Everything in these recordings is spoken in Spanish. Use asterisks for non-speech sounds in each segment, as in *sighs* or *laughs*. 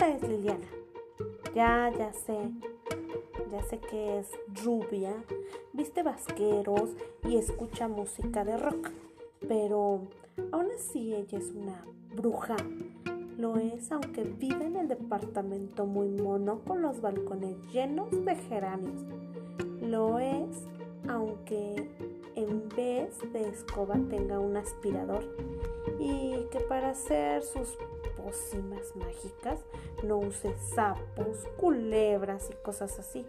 Esta es Liliana. Ya, ya sé. Ya sé que es rubia, viste vasqueros y escucha música de rock. Pero aún así ella es una bruja. Lo es aunque vive en el departamento muy mono con los balcones llenos de geranios. Lo es aunque en vez de escoba tenga un aspirador y que para hacer sus pócimas mágicas no use sapos, culebras y cosas así,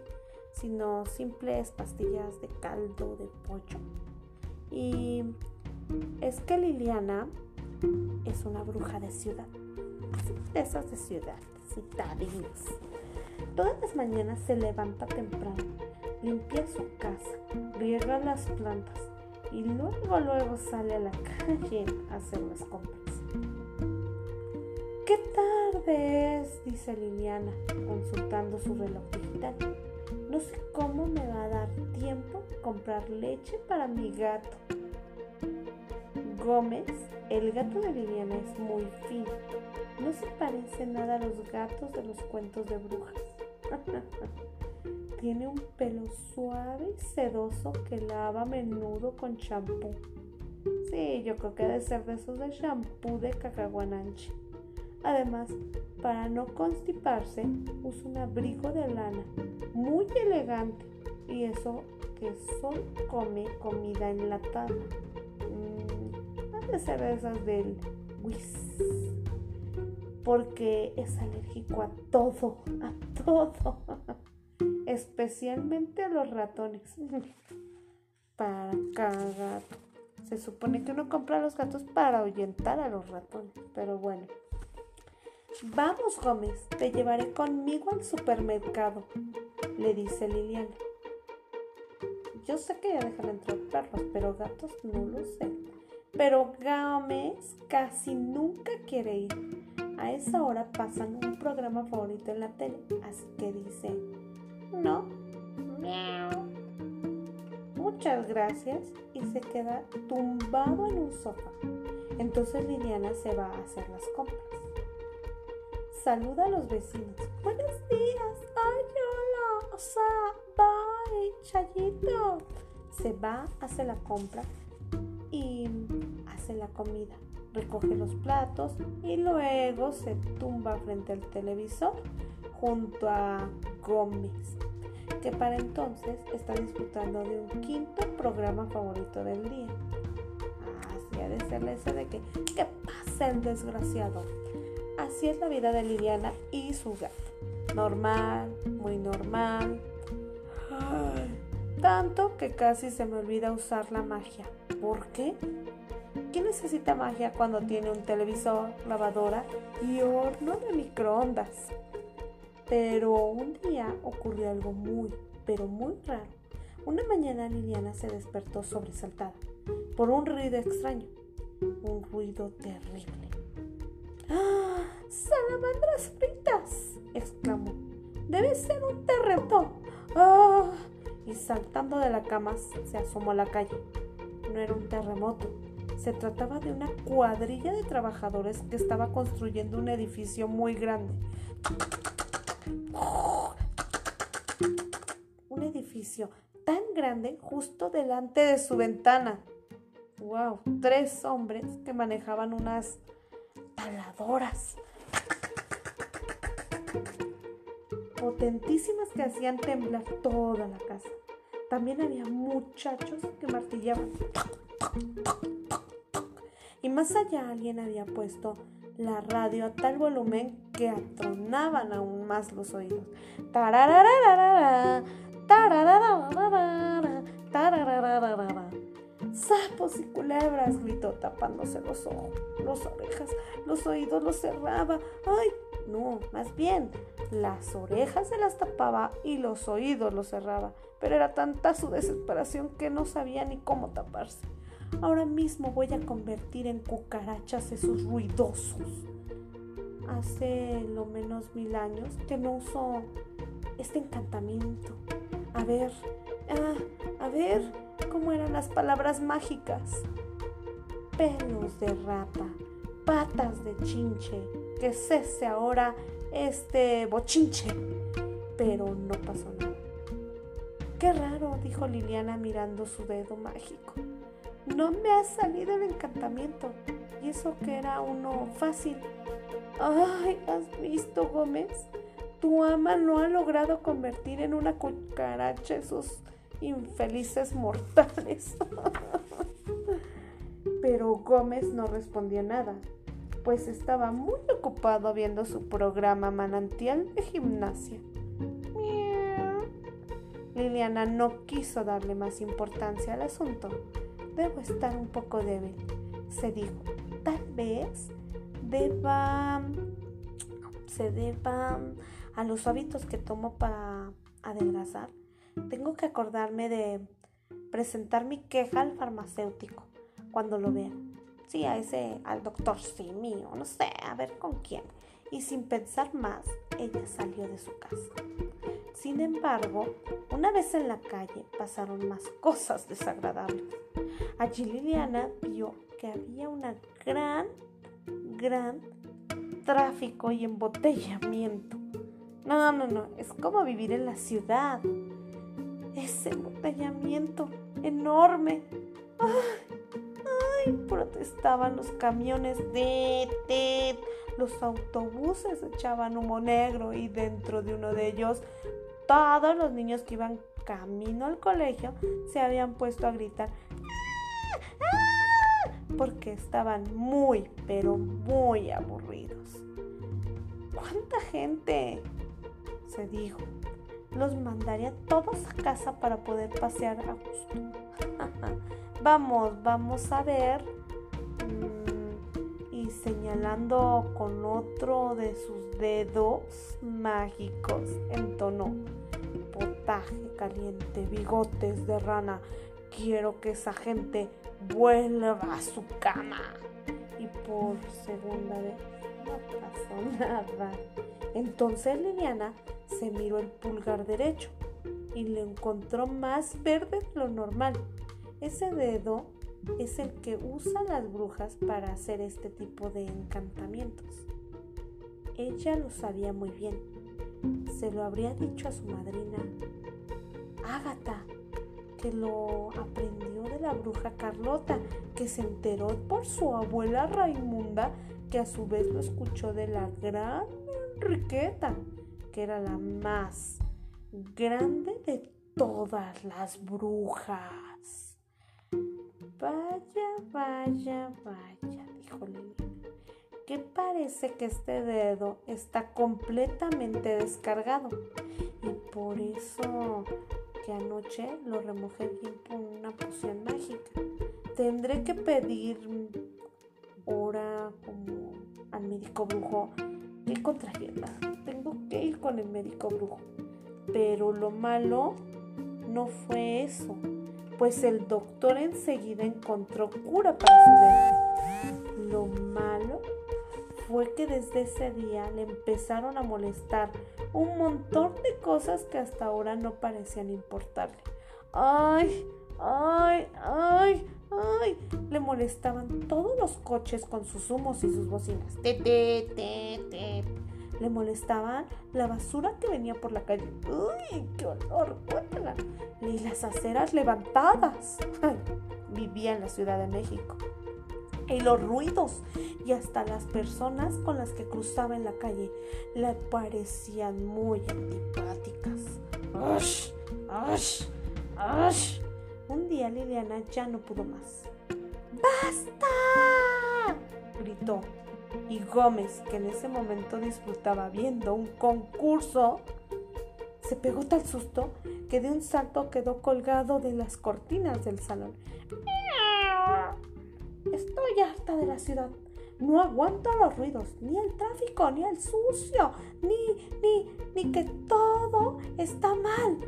sino simples pastillas de caldo de pollo. Y es que Liliana es una bruja de ciudad, de esas de ciudad, citadinas. Todas las mañanas se levanta temprano, limpia su casa, riega las plantas y luego luego sale a la *laughs* calle a hacer las compras. Dice Liliana, consultando su reloj digital. No sé cómo me va a dar tiempo comprar leche para mi gato. Gómez, el gato de Liliana es muy fino. No se parece nada a los gatos de los cuentos de brujas. *laughs* Tiene un pelo suave y sedoso que lava a menudo con champú. Sí, yo creo que debe ser de esos de champú de cacahuananche. Además, para no constiparse, usa un abrigo de lana muy elegante y eso que solo come comida enlatada. Mm, de ser esas del whis. Porque es alérgico a todo, a todo. *laughs* Especialmente a los ratones. *laughs* para cagar. Se supone que uno compra a los gatos para ahuyentar a los ratones. Pero bueno. Vamos, Gómez, te llevaré conmigo al supermercado, le dice Liliana. Yo sé que ya dejan entrar perros, pero gatos no lo sé. Pero Gómez casi nunca quiere ir. A esa hora pasan un programa favorito en la tele, así que dice, no, miau. Muchas gracias y se queda tumbado en un sofá. Entonces Liliana se va a hacer las compras saluda a los vecinos. Buenos días. Ay, hola. O sea, bye, chayito. Se va, hace la compra y hace la comida. Recoge los platos y luego se tumba frente al televisor junto a Gómez, que para entonces está disfrutando de un quinto programa favorito del día. Así ha de ser ese de que, ¿qué pasa el desgraciado? Así es la vida de Liliana y su gato. Normal, muy normal. tanto que casi se me olvida usar la magia. ¿Por qué? ¿Quién necesita magia cuando tiene un televisor, lavadora y horno de microondas? Pero un día ocurrió algo muy, pero muy raro. Una mañana Liliana se despertó sobresaltada por un ruido extraño, un ruido terrible. ¡Ah! ¡Salamandras fritas! exclamó. Debe ser un terremoto. ¡Ah! Y saltando de la cama se asomó a la calle. No era un terremoto. Se trataba de una cuadrilla de trabajadores que estaba construyendo un edificio muy grande. Un edificio tan grande justo delante de su ventana. ¡Wow! Tres hombres que manejaban unas taladoras potentísimas que hacían temblar toda la casa. También había muchachos que martillaban. Y más allá alguien había puesto la radio a tal volumen que atronaban aún más los oídos. Sapos y culebras, gritó tapándose los ojos, las orejas, los oídos los cerraba. ¡Ay! No, más bien, las orejas se las tapaba y los oídos los cerraba, pero era tanta su desesperación que no sabía ni cómo taparse. Ahora mismo voy a convertir en cucarachas esos ruidosos. Hace lo menos mil años que no uso este encantamiento. A ver, ah, a ver cómo eran las palabras mágicas. Pelos de rata, patas de chinche, que cese ahora este bochinche. Pero no pasó nada. Qué raro, dijo Liliana mirando su dedo mágico. No me ha salido el encantamiento. Y eso que era uno fácil. Ay, ¿has visto, Gómez? Tu ama no ha logrado convertir en una cucaracha esos infelices mortales. *laughs* Pero Gómez no respondió nada, pues estaba muy ocupado viendo su programa manantial de gimnasia. Liliana no quiso darle más importancia al asunto. Debo estar un poco débil, se dijo. Tal vez deba se deba a los hábitos que tomo para adelgazar. Tengo que acordarme de presentar mi queja al farmacéutico cuando lo vean. Sí, a ese, al doctor sí mío, no sé, a ver con quién. Y sin pensar más, ella salió de su casa. Sin embargo, una vez en la calle pasaron más cosas desagradables. Allí Liliana vio que había una gran, gran tráfico y embotellamiento. No, no, no, es como vivir en la ciudad. Ese embotellamiento enorme. Ay, protestaban los camiones de TED. Los autobuses echaban humo negro y dentro de uno de ellos todos los niños que iban camino al colegio se habían puesto a gritar porque estaban muy, pero muy aburridos. ¿Cuánta gente? se dijo. Los mandaría todos a casa para poder pasear a gusto. *laughs* vamos, vamos a ver. Mm, y señalando con otro de sus dedos mágicos, entonó. Potaje caliente, bigotes de rana. Quiero que esa gente vuelva a su cama. Y por segunda vez no pasó *laughs* nada. Entonces Liliana se miró el pulgar derecho y lo encontró más verde de lo normal. Ese dedo es el que usan las brujas para hacer este tipo de encantamientos. Ella lo sabía muy bien. Se lo habría dicho a su madrina, Ágata, que lo aprendió de la bruja Carlota, que se enteró por su abuela Raimunda, que a su vez lo escuchó de la gran Enriqueta, que era la más grande de todas las brujas. Vaya, vaya, vaya, dijo Liliana, que parece que este dedo está completamente descargado y por eso que anoche lo remojé bien con una poción mágica. Tendré que pedir hora como al médico brujo qué contrariedad. Tengo que ir con el médico brujo. Pero lo malo no fue eso, pues el doctor enseguida encontró cura para su dedo. Lo malo fue que desde ese día le empezaron a molestar un montón de cosas que hasta ahora no parecían importarle. ¡Ay! ¡Ay! ¡Ay! ¡Ay! Le molestaban todos los coches con sus humos y sus bocinas. ¡Te, te, te, Le molestaban la basura que venía por la calle. ¡Uy! ¡Qué olor! Y las aceras levantadas. *laughs* Vivía en la Ciudad de México. Y los ruidos y hasta las personas con las que cruzaba en la calle le parecían muy antipáticas. ¡Ash! ¡Ash! ¡Ash! Liliana ya no pudo más. ¡Basta! gritó. Y Gómez, que en ese momento disfrutaba viendo un concurso, se pegó tal susto que de un salto quedó colgado de las cortinas del salón. Estoy harta de la ciudad. No aguanto los ruidos, ni el tráfico, ni el sucio, ni, ni, ni que todo está mal.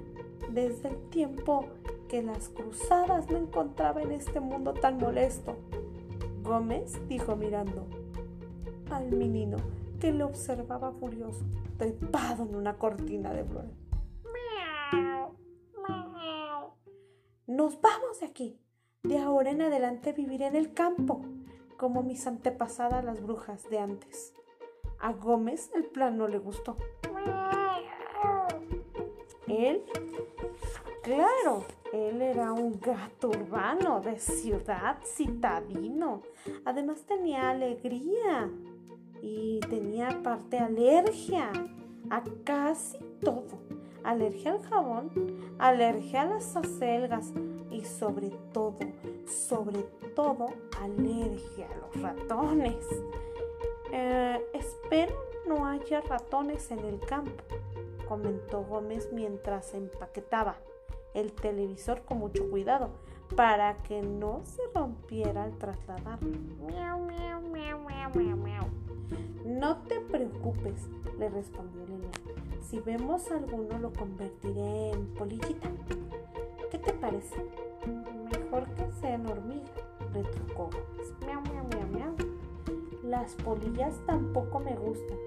Desde el tiempo que las cruzadas no encontraba en este mundo tan molesto. Gómez dijo mirando al menino que le observaba furioso, trepado en una cortina de flores. Nos vamos de aquí. De ahora en adelante viviré en el campo, como mis antepasadas las brujas de antes. A Gómez el plan no le gustó. Él, claro, él era un gato urbano de ciudad citadino. Además tenía alegría y tenía aparte alergia a casi todo. Alergia al jabón, alergia a las acelgas y sobre todo, sobre todo, alergia a los ratones. Eh, espero no haya ratones en el campo, comentó Gómez mientras empaquetaba el televisor con mucho cuidado para que no se rompiera al trasladarlo. No te preocupes, le respondió Liliana. Si vemos alguno lo convertiré en polillita. ¿Qué te parece? Mejor que sean hormigas, retrucó Miau, miau, miau, miau. Las polillas tampoco me gustan.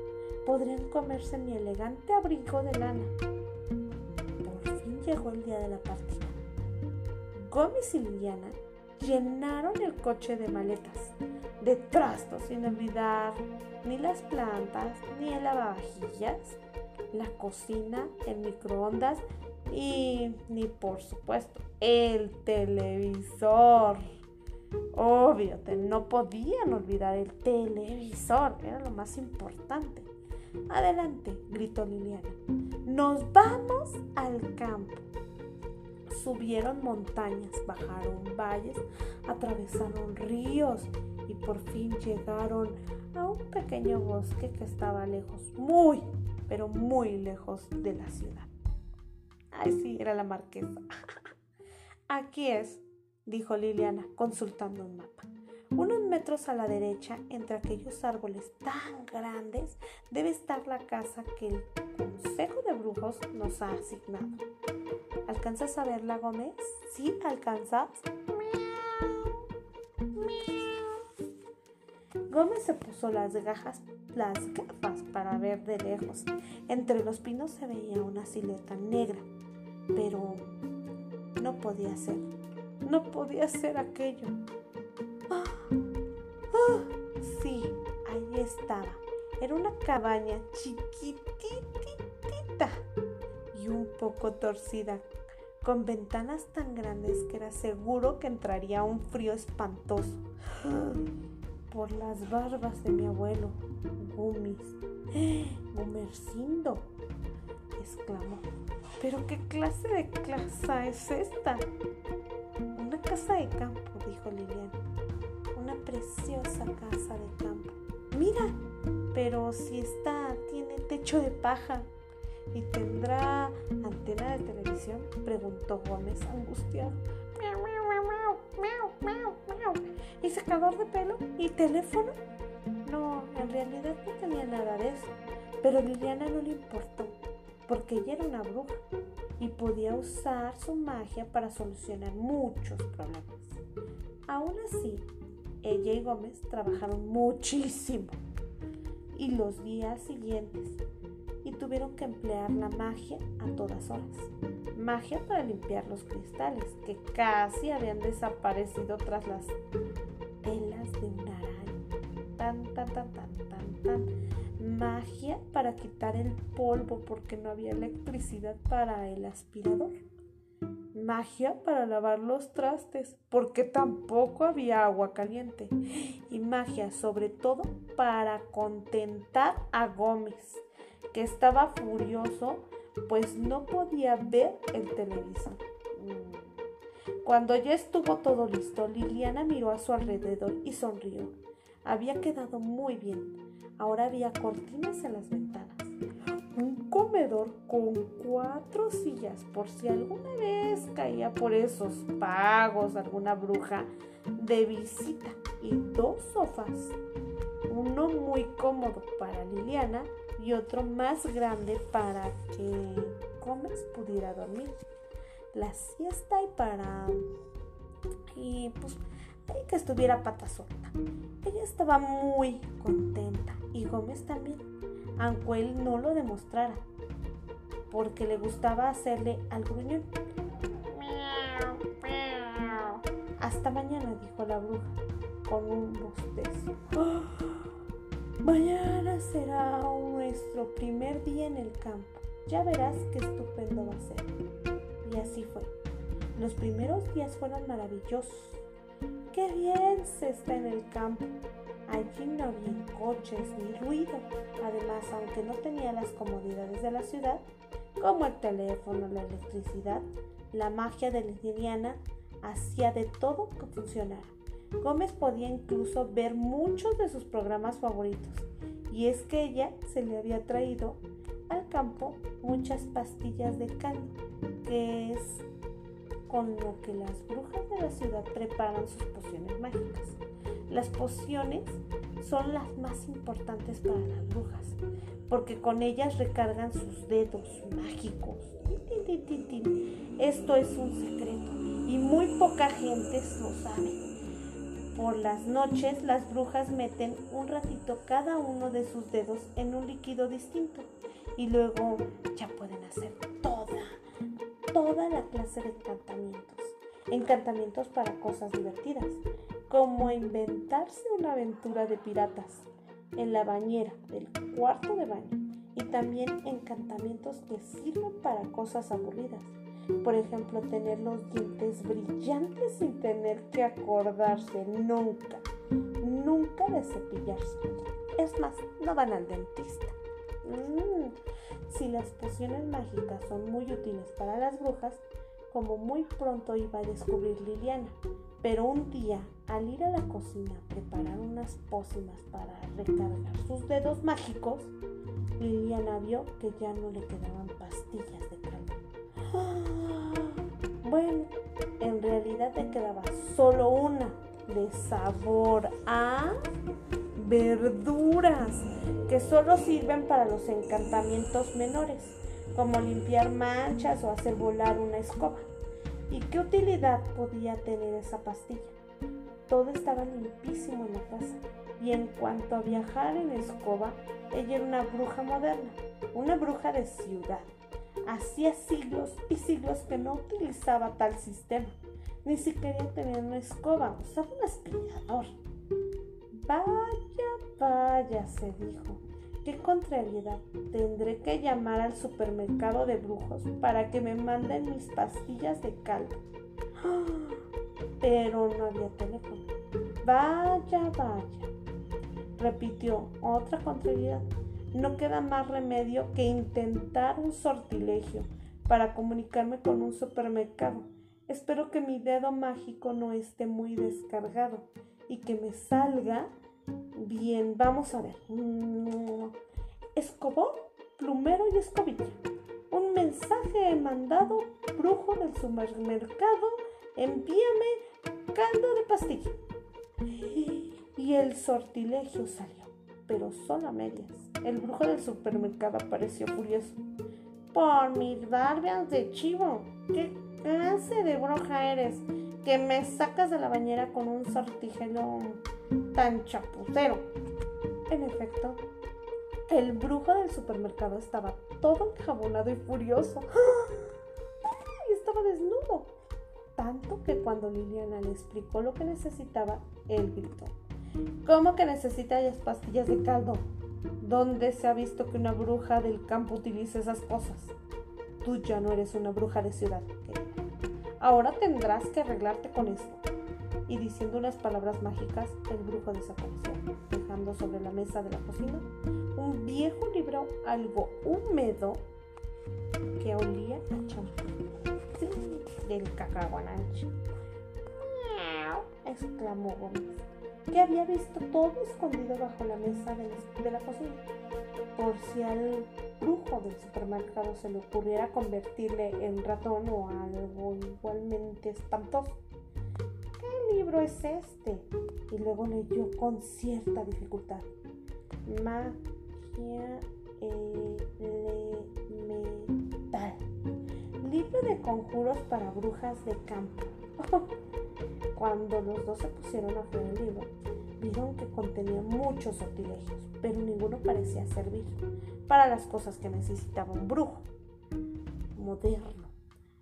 Podrían comerse mi elegante abrigo de lana. Llegó el día de la partida. Gómez y Liliana llenaron el coche de maletas, de trastos, sin olvidar ni las plantas, ni el lavavajillas, la cocina, el microondas y ni por supuesto el televisor. Obvio, no podían olvidar el televisor, era lo más importante. Adelante, gritó Liliana. Nos vamos al campo. Subieron montañas, bajaron valles, atravesaron ríos y por fin llegaron a un pequeño bosque que estaba lejos, muy, pero muy lejos de la ciudad. Ay, sí, era la marquesa. *laughs* Aquí es, dijo Liliana, consultando un mapa. Unos metros a la derecha, entre aquellos árboles tan grandes, debe estar la casa que el Consejo de Brujos nos ha asignado. ¿Alcanzas a verla, Gómez? ¿Sí alcanzas? Gómez se puso las gafas, las gafas para ver de lejos. Entre los pinos se veía una silueta negra, pero no podía ser. No podía ser aquello. ¡Ah! Sí, ahí estaba. Era una cabaña chiquititita y un poco torcida, con ventanas tan grandes que era seguro que entraría un frío espantoso. *gasps* Por las barbas de mi abuelo, Gumis. *gasps* Gumercindo, exclamó. ¿Pero qué clase de casa es esta? Una casa de campo, dijo Liliana. Preciosa casa de campo. Mira, pero si esta tiene techo de paja y tendrá antena de televisión, preguntó Gómez angustiado. ¿Y secador de pelo? ¿Y teléfono? No, en realidad no tenía nada de eso, pero Liliana no le importó porque ella era una bruja y podía usar su magia para solucionar muchos problemas. Aún así, ella y Gómez trabajaron muchísimo y los días siguientes y tuvieron que emplear la magia a todas horas. Magia para limpiar los cristales que casi habían desaparecido tras las telas de una araña. Tan, tan, tan, tan, tan, tan magia para quitar el polvo porque no había electricidad para el aspirador. Magia para lavar los trastes porque tampoco había agua caliente. Y magia sobre todo para contentar a Gómez, que estaba furioso pues no podía ver el televisor. Mm. Cuando ya estuvo todo listo, Liliana miró a su alrededor y sonrió. Había quedado muy bien Ahora había cortinas en las ventanas. Un comedor con cuatro sillas por si alguna vez caía por esos pagos alguna bruja de visita. Y dos sofás. Uno muy cómodo para Liliana y otro más grande para que Gómez pudiera dormir. La siesta y para... Y pues que estuviera pata suelta. Ella estaba muy contenta y Gómez también, aunque él no lo demostrara, porque le gustaba hacerle al gruñón. Hasta mañana, dijo la bruja, con un bostezo. *gasps* Mañana será nuestro primer día en el campo. Ya verás qué estupendo va a ser. Y así fue. Los primeros días fueron maravillosos. Qué bien se está en el campo. Allí no había coches ni ruido. Además, aunque no tenía las comodidades de la ciudad, como el teléfono, la electricidad, la magia de Liliana hacía de todo que funcionara. Gómez podía incluso ver muchos de sus programas favoritos, y es que ella se le había traído al campo muchas pastillas de caldo, que es con lo que las brujas de la ciudad preparan sus pociones mágicas. Las pociones son las más importantes para las brujas, porque con ellas recargan sus dedos mágicos. Esto es un secreto y muy poca gente lo sabe. Por las noches las brujas meten un ratito cada uno de sus dedos en un líquido distinto y luego ya pueden hacer toda, toda la clase de encantamientos. Encantamientos para cosas divertidas, como inventarse una aventura de piratas en la bañera del cuarto de baño y también encantamientos que sirven para cosas aburridas. Por ejemplo, tener los dientes brillantes sin tener que acordarse nunca, nunca de cepillarse. Es más, no van al dentista. Mm, si las pociones mágicas son muy útiles para las brujas, como muy pronto iba a descubrir Liliana. Pero un día, al ir a la cocina a preparar unas pócimas para recargar sus dedos mágicos, Liliana vio que ya no le quedaban pastillas de caldo. Bueno, en realidad te quedaba solo una de sabor a verduras que solo sirven para los encantamientos menores, como limpiar manchas o hacer volar una escoba. ¿Y qué utilidad podía tener esa pastilla? Todo estaba limpísimo en la casa y en cuanto a viajar en escoba, ella era una bruja moderna, una bruja de ciudad. Hacía siglos y siglos que no utilizaba tal sistema. Ni siquiera tenía una escoba, usaba un aspirador. Vaya, vaya, se dijo. Qué contrariedad. Tendré que llamar al supermercado de brujos para que me manden mis pastillas de caldo. Pero no había teléfono. Vaya, vaya. Repitió otra contrariedad. No queda más remedio que intentar un sortilegio para comunicarme con un supermercado. Espero que mi dedo mágico no esté muy descargado y que me salga bien. Vamos a ver. Mm, escobón, plumero y escobilla. Un mensaje mandado, brujo del supermercado. Envíame caldo de pastilla. Y el sortilegio salió, pero solo a medias. El brujo del supermercado apareció furioso. Por mis barbias de chivo, ¿qué clase de bruja eres? Que me sacas de la bañera con un sortilegio tan chapucero. En efecto, el brujo del supermercado estaba todo enjabonado y furioso. *gasps* Y estaba desnudo. Tanto que cuando Liliana le explicó lo que necesitaba, él gritó. ¿Cómo que necesitas pastillas de caldo? ¿Dónde se ha visto que una bruja del campo utilice esas cosas? Tú ya no eres una bruja de ciudad, Ahora tendrás que arreglarte con esto. Y diciendo unas palabras mágicas, el brujo desapareció, dejando sobre la mesa de la cocina un viejo libro algo húmedo que olía a champú. Del cacahuananche. exclamó Gómez que había visto todo escondido bajo la mesa de la, cocina, por si al brujo del supermercado se le ocurriera convertirle en ratón o algo igualmente espantoso. ¿Qué libro es este? Y luego leyó con cierta dificultad. Magia elemental. De conjuros para brujas de campo. *laughs* Cuando los dos se pusieron a hacer el libro, vieron que contenía muchos sortilegios, pero ninguno parecía servir para las cosas que necesitaba un brujo moderno.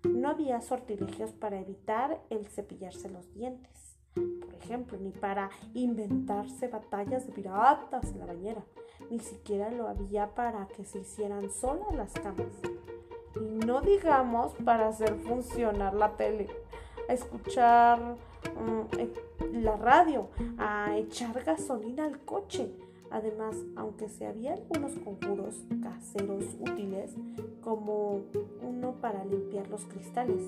No había sortilegios para evitar el cepillarse los dientes, por ejemplo, ni para inventarse batallas de piratas en la bañera. Ni siquiera lo había para que se hicieran solas las camas. Y no digamos para hacer funcionar la tele, a escuchar mm, eh, la radio, a echar gasolina al coche. Además, aunque se había algunos conjuros caseros útiles, como uno para limpiar los cristales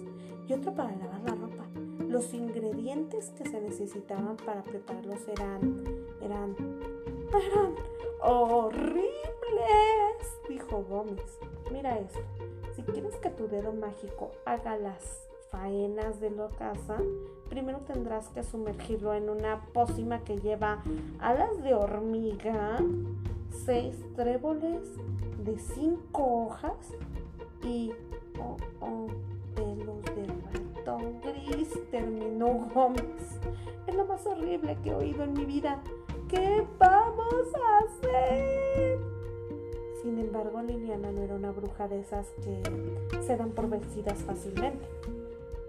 y otro para lavar la ropa, los ingredientes que se necesitaban para prepararlos eran, eran, eran horribles, dijo Gómez. Mira esto, si quieres que tu dedo mágico haga las faenas de la casa, primero tendrás que sumergirlo en una pócima que lleva alas de hormiga, seis tréboles de cinco hojas y oh, oh, pelos de ratón gris, terminó Gómez. Es lo más horrible que he oído en mi vida. ¿Qué vamos a hacer? Sin embargo, Liliana no era una bruja de esas que se dan por vencidas fácilmente.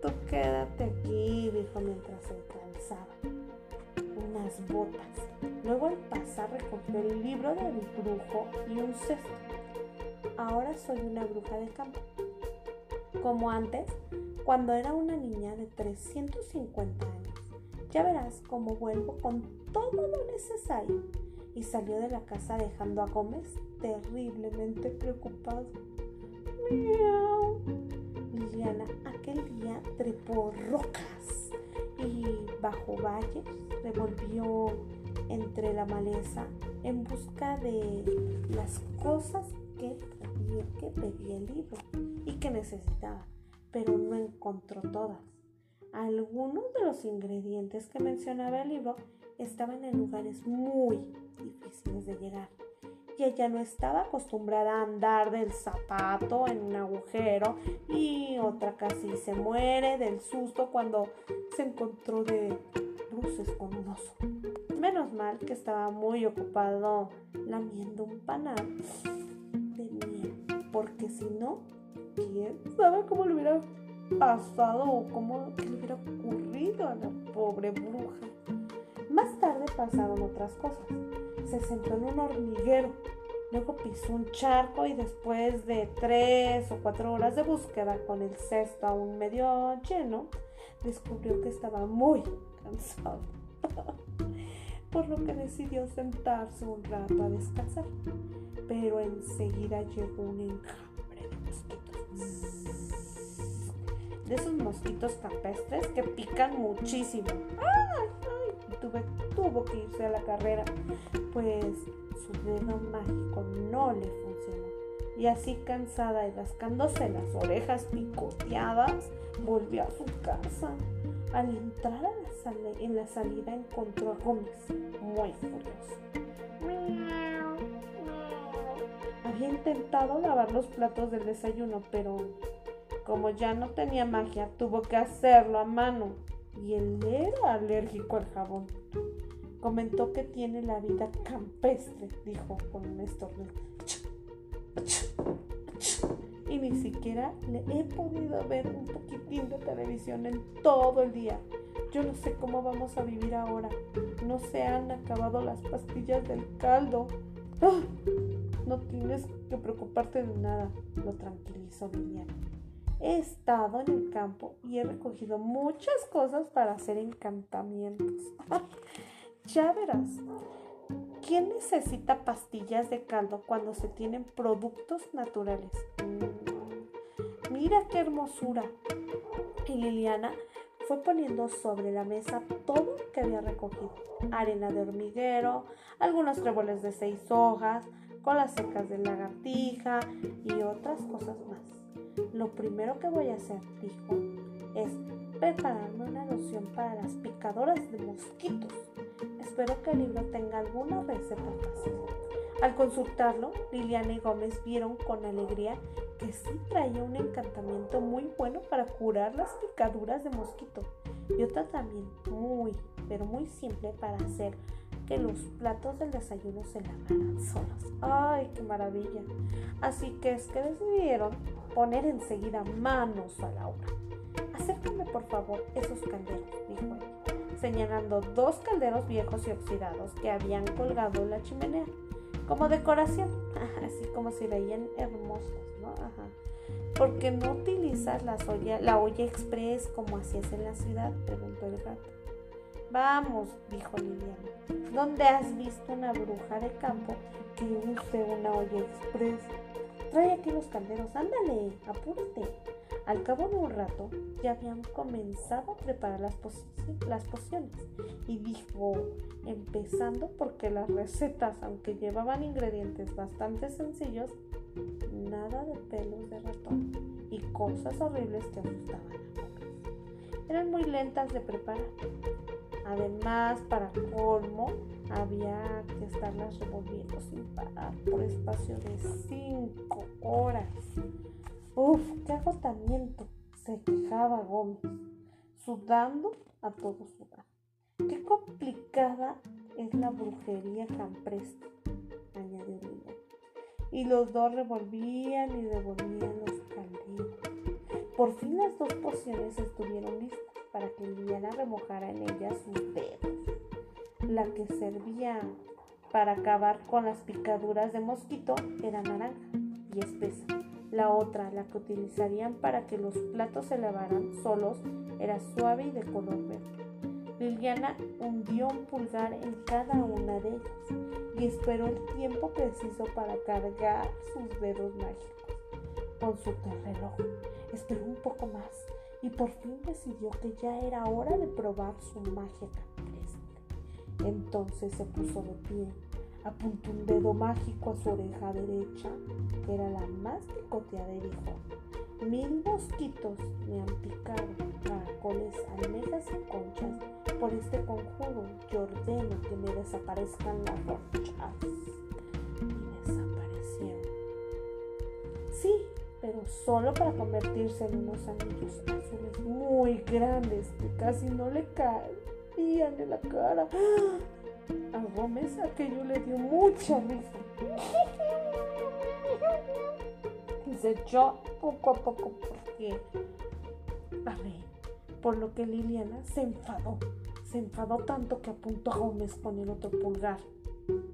Tú quédate aquí, dijo mientras se calzaba unas botas. Luego al pasar recogió el libro del brujo y un cesto. Ahora soy una bruja de campo. Como antes, cuando era una niña de 350 años. Ya verás cómo vuelvo con todo lo necesario. Y salió de la casa dejando a Gómez terriblemente preocupado. ¡Miau! Liliana aquel día trepó rocas y bajo valles revolvió entre la maleza en busca de las cosas que que pedía el libro y que necesitaba, pero no encontró todas. Algunos de los ingredientes que mencionaba el libro estaban en lugares muy difíciles de llegar y ella no estaba acostumbrada a andar del zapato en un agujero y otra casi se muere del susto cuando se encontró de bruces con un oso. Menos mal que estaba muy ocupado lamiendo un panal de miel, porque si no, quién sabe cómo le hubiera pasado o cómo le hubiera ocurrido a la pobre bruja. Más tarde pasaron otras cosas se sentó en un hormiguero. Luego pisó un charco y después de tres o cuatro horas de búsqueda con el cesto aún medio lleno, descubrió que estaba muy cansado. *laughs* Por lo que decidió sentarse un rato a descansar. Pero enseguida llegó un enjambre de mosquitos. De esos mosquitos campestres que pican muchísimo. ¡Ay! Tuve, tuvo que irse a la carrera, pues su dedo mágico no le funcionó. Y así cansada y rascándose las orejas picoteadas, volvió a su casa. Al entrar en la salida encontró a Gómez, muy furioso. Había intentado lavar los platos del desayuno, pero como ya no tenía magia, tuvo que hacerlo a mano y él era alérgico al jabón. Comentó que tiene la vida campestre, dijo con un estornudo. Y ni siquiera le he podido ver un poquitín de televisión en todo el día. Yo no sé cómo vamos a vivir ahora. No se han acabado las pastillas del caldo. ¡Ah! No tienes que preocuparte de nada, lo tranquilizó Liliana. He estado en el campo y he recogido muchas cosas para hacer encantamientos. *laughs* ya verás. ¿Quién necesita pastillas de caldo cuando se tienen productos naturales? Mira qué hermosura. Y Liliana fue poniendo sobre la mesa todo lo que había recogido. Arena de hormiguero, algunos tréboles de seis hojas, colas secas de lagartija y otras cosas más. Lo primero que voy a hacer, dijo, es prepararme una loción para las picadoras de mosquitos. Espero que el libro tenga alguna receta fácil. Al consultarlo, Liliana y Gómez vieron con alegría que sí traía un encantamiento muy bueno para curar las picaduras de mosquito y otra también muy, pero muy simple para hacer que los platos del desayuno se lavaran solos. ¡Ay, qué maravilla! Así que es que decidieron poner enseguida manos a la obra. Acércame por favor esos candelos, dijo él. señalando dos calderos viejos y oxidados que habían colgado en la chimenea, como decoración, *laughs* así como si veían hermosos, ¿no? Ajá. ¿Por qué no utilizas la olla, la olla express como hacías en la ciudad? preguntó el gato. Vamos, dijo Liliana. ¿Dónde has visto una bruja de campo que use una olla express? Trae aquí los calderos, ándale, apúrate. Al cabo de un rato ya habían comenzado a preparar las, las pociones y dijo, empezando porque las recetas, aunque llevaban ingredientes bastante sencillos, nada de pelos de ratón y cosas horribles que asustaban a pocas. Eran muy lentas de preparar. Además, para colmo, había que estarlas revolviendo sin parar por espacio de cinco horas. Uf, qué agotamiento, se quejaba Gómez, sudando a todo sudar. Qué complicada es la brujería campestre, añadió Liliana. Y los dos revolvían y devolvían los calderos. Por fin las dos pociones estuvieron listas para que Liliana remojara en ellas sus dedos. La que servía para acabar con las picaduras de mosquito era naranja y espesa la otra, la que utilizarían para que los platos se lavaran solos, era suave y de color verde. Liliana hundió un pulgar en cada una de ellas y esperó el tiempo preciso para cargar sus dedos mágicos. Consultó el reloj, esperó un poco más y por fin decidió que ya era hora de probar su magia campestre. Entonces se puso de pie apuntó un dedo mágico a su oreja derecha, que era la más picoteada, y dijo, mil mosquitos me han picado, caracoles, almejas y conchas, por este conjuro yo ordeno que me desaparezcan las ronchas. Y desaparecieron. Sí, pero solo para convertirse en unos anillos azules muy grandes que casi no le caían en la cara. A Gómez aquello le dio mucha risa. Y se echó poco a poco porque, a ver, por lo que Liliana se enfadó. Se enfadó tanto que apuntó a Gómez con el otro pulgar,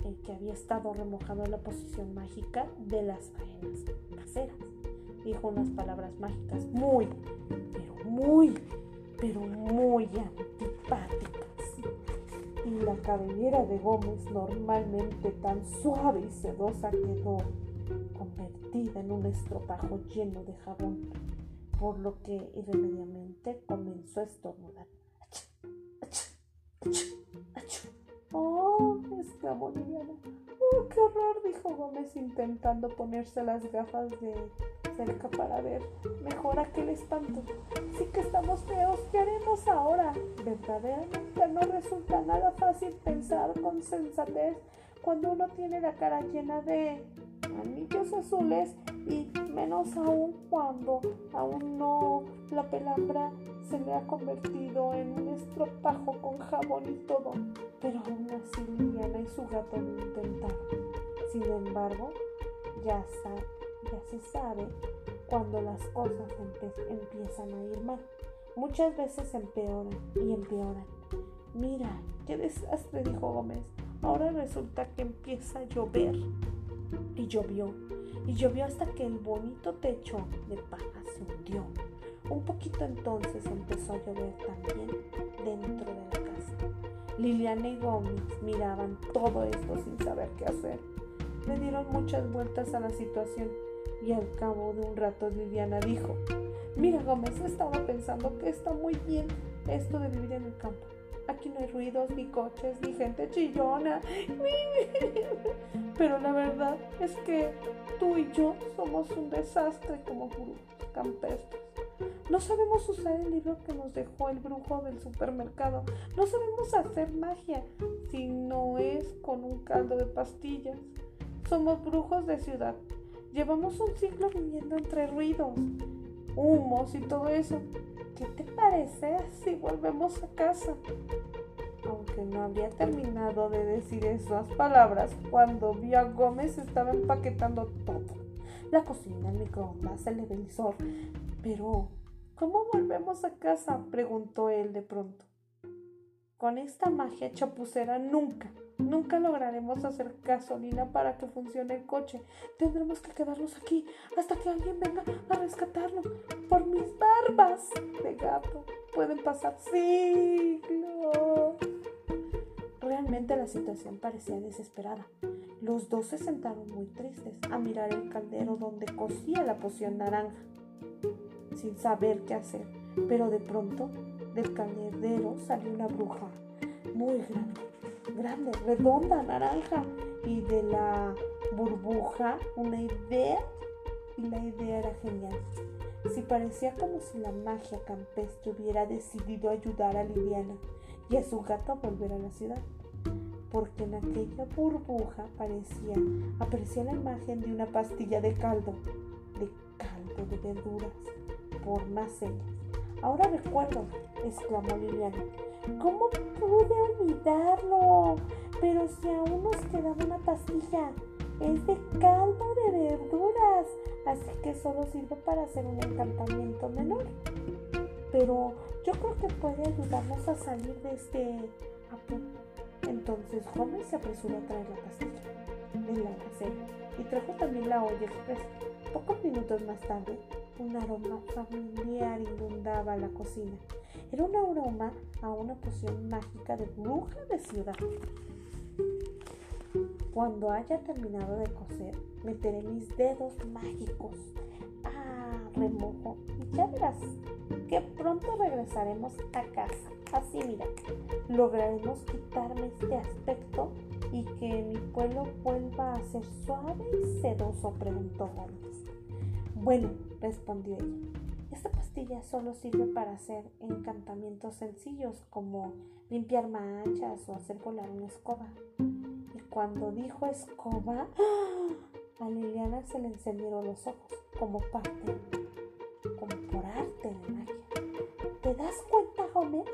el que había estado remojado en la posición mágica de las faenas caseras. Dijo unas palabras mágicas muy, pero muy, pero muy antipáticas y la cabellera de Gómez, normalmente tan suave y sedosa, quedó convertida en un estropajo lleno de jabón, por lo que irremediablemente comenzó a estornudar. ¡Oh! exclamó Liliana. ¡Oh, qué horror! dijo Gómez intentando ponerse las gafas de cerca para ver mejor aquel espanto. Sí que estamos feos, ¿qué haremos ahora? Verdaderamente no resulta nada fácil pensar con sensatez cuando uno tiene la cara llena de anillos azules y menos aún cuando aún no la pelambra se le ha convertido en un estropajo con jabón y todo. Pero aún así Liliana y su gato lo intentaron. Sin embargo, ya sabe se sabe cuando las cosas empiezan a ir mal. Muchas veces empeoran y empeoran. Mira, qué desastre, dijo Gómez. Ahora resulta que empieza a llover. Y llovió, y llovió hasta que el bonito techo de paja se hundió. Un poquito entonces empezó a llover también dentro de la casa. Liliana y Gómez miraban todo esto sin saber qué hacer. Le dieron muchas vueltas a la situación y al cabo de un rato Liliana dijo, mira Gómez, estaba pensando que está muy bien esto de vivir en el campo. Aquí no hay ruidos, ni coches, ni gente chillona. *laughs* *laughs* Pero la verdad es que tú y yo somos un desastre como brujos campestres. No sabemos usar el libro que nos dejó el brujo del supermercado. No sabemos hacer magia si no es con un caldo de pastillas. Somos brujos de ciudad Llevamos un siglo viviendo entre ruidos, humos y todo eso. ¿Qué te parece si volvemos a casa? Aunque no había terminado de decir esas palabras cuando vio a Gómez estaba empaquetando todo. La cocina, el microondas, el televisor. Pero, ¿cómo volvemos a casa? preguntó él de pronto. Con esta magia chapucera nunca, nunca lograremos hacer gasolina para que funcione el coche. Tendremos que quedarnos aquí hasta que alguien venga a rescatarlo. Por mis barbas de gato pueden pasar siglos. Realmente la situación parecía desesperada. Los dos se sentaron muy tristes a mirar el caldero donde cocía la poción naranja, sin saber qué hacer. Pero de pronto del caldero salió una bruja muy grande, grande, redonda, naranja, y de la burbuja una idea, y la idea era genial. Si parecía como si la magia campestre hubiera decidido ayudar a Liliana y a su gato a volver a la ciudad porque en aquella burbuja aparecía, aparecía la imagen de una pastilla de caldo, de caldo de verduras, por más señas. Ahora recuerdo, exclamó Liliana. ¿Cómo pude olvidarlo? Pero si aún nos quedaba una pastilla, es de caldo de verduras, así que solo sirve para hacer un encantamiento menor. Pero yo creo que puede ayudarnos a salir de este apuro. Entonces Holmes se apresuró a traer la pastilla de la y trajo también la olla express. Pocos minutos más tarde, un aroma familiar inundaba la cocina. Era un aroma a una poción mágica de bruja de ciudad. Cuando haya terminado de cocer, meteré mis dedos mágicos a remojo y ya verás que pronto regresaremos a casa. Así mira, lograremos quitarme este aspecto y que mi pueblo vuelva a ser suave y sedoso, preguntó Holmes. Bueno, respondió ella, esta pastilla solo sirve para hacer encantamientos sencillos como limpiar manchas o hacer volar una escoba. Y cuando dijo escoba, a Liliana se le encendieron los ojos como parte, como por arte de magia. ¿Te das cuenta, Holmes?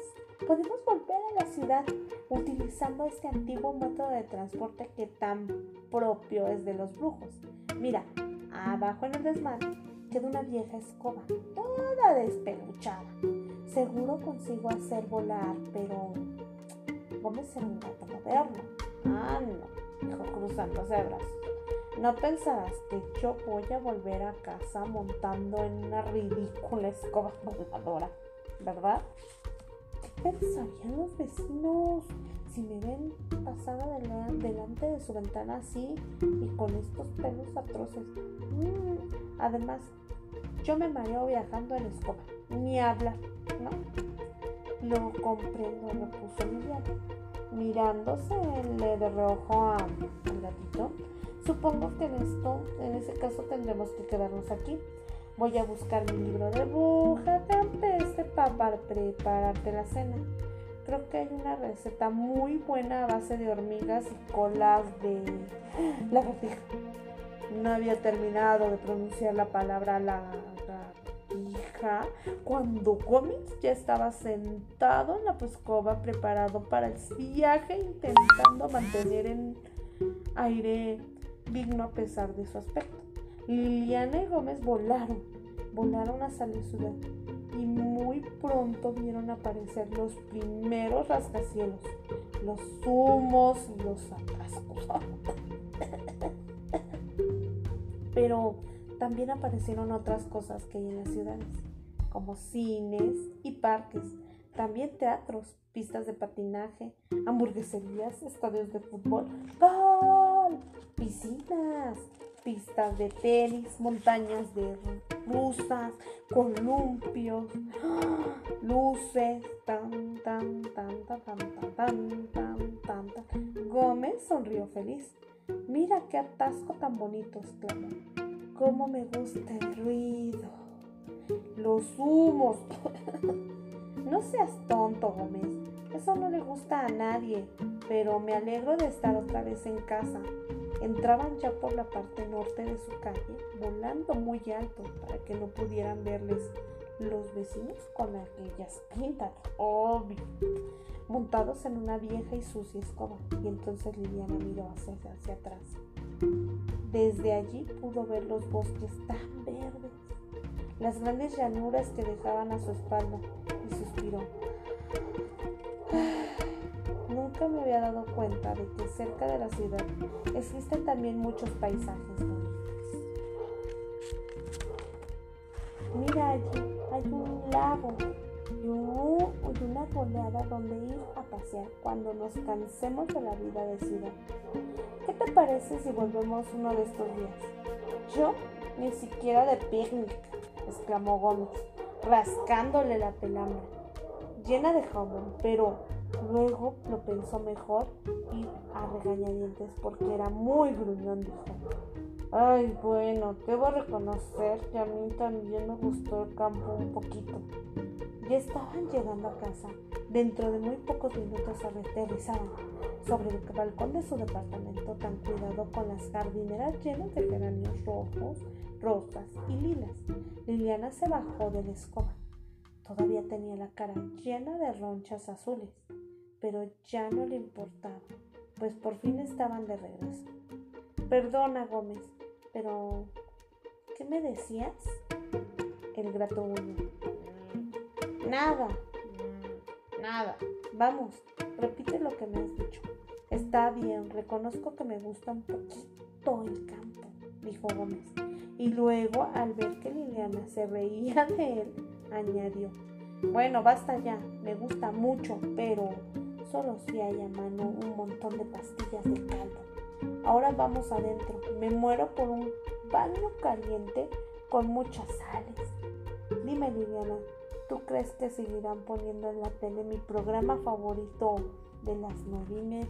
Podemos volver a la ciudad utilizando este antiguo método de transporte que tan propio es de los brujos. Mira, abajo en el desmán queda una vieja escoba, toda despeluchada. Seguro consigo hacer volar, pero Gómez ser un gato moderno. Ah, no, dijo cruzándose de brazos. No pensarás que yo voy a volver a casa montando en una ridícula escoba voladora, ¿verdad? pensarían los vecinos si me ven pasada delante de su ventana así y con estos pelos atroces? Mm, además, yo me mareo viajando en escoba, ni habla, ¿no? Lo comprendo, repuso Liliana, mirándose le de reojo a, al gatito. Supongo que en esto, en ese caso tendremos que quedarnos aquí. Voy a buscar mi libro de bruja campestre para prepararte la cena. Creo que hay una receta muy buena a base de hormigas y colas de lagartija. No había terminado de pronunciar la palabra lagartija cuando Gómez ya estaba sentado en la escoba preparado para el viaje intentando mantener en aire digno a pesar de su aspecto. Liliana y Gómez volaron, volaron hacia la ciudad y muy pronto vieron aparecer los primeros rascacielos, los humos y los atascos. *laughs* Pero también aparecieron otras cosas que hay en las ciudades, como cines y parques, también teatros, pistas de patinaje, hamburgueserías, estadios de fútbol, piscinas, pistas de tenis, montañas de rusas, columpios, *gasps* luces, tan, tan, tan, tan, tan, tan, tan, tan, tan. Gómez sonrió feliz. Mira qué atasco tan bonito, exclamó. Cómo me gusta el ruido. Los humos. *laughs* no seas tonto, Gómez. Eso no le gusta a nadie, pero me alegro de estar otra vez en casa. Entraban ya por la parte norte de su calle, volando muy alto para que no pudieran verles los vecinos con aquellas pintas, obvio, montados en una vieja y sucia escoba. Y entonces Liliana miró hacia, hacia atrás. Desde allí pudo ver los bosques tan verdes, las grandes llanuras que dejaban a su espalda y suspiró. *sighs* nunca me había dado cuenta de que cerca de la ciudad existen también muchos paisajes bonitos. Mira allí, hay un lago y, una arbolada donde ir a pasear cuando nos cansemos de la vida de ciudad. ¿Qué te parece si volvemos uno de estos días? Yo ni siquiera de picnic, exclamó Gómez, rascándole la pelambre, llena de jabón, pero luego lo pensó mejor ir a regañadientes porque era muy gruñón, dijo. Ay, bueno, debo reconocer que a mí también me gustó el campo un poquito. Ya estaban llegando a casa. Dentro de muy pocos minutos aterrizaban sobre el balcón de su departamento tan cuidado con las jardineras llenas de geranios rojos, rosas y lilas. Liliana se bajó de la escoba. Todavía tenía la cara llena de ronchas azules, pero ya no le importaba, pues por fin estaban de regreso. Perdona, Gómez, pero ¿qué me decías? El grato uno. Nada, nada. Vamos, repite lo que me has dicho. Está bien, reconozco que me gusta un poquito el campo, dijo Gómez. Y luego, al ver que Liliana se reía *laughs* de él, añadió, bueno, basta ya, me gusta mucho, pero solo si hay a mano un montón de pastillas de caldo. Ahora vamos adentro, me muero por un baño caliente con muchas sales. Dime, Liliana, ¿Tú crees que seguirán poniendo en la tele mi programa favorito de las nueve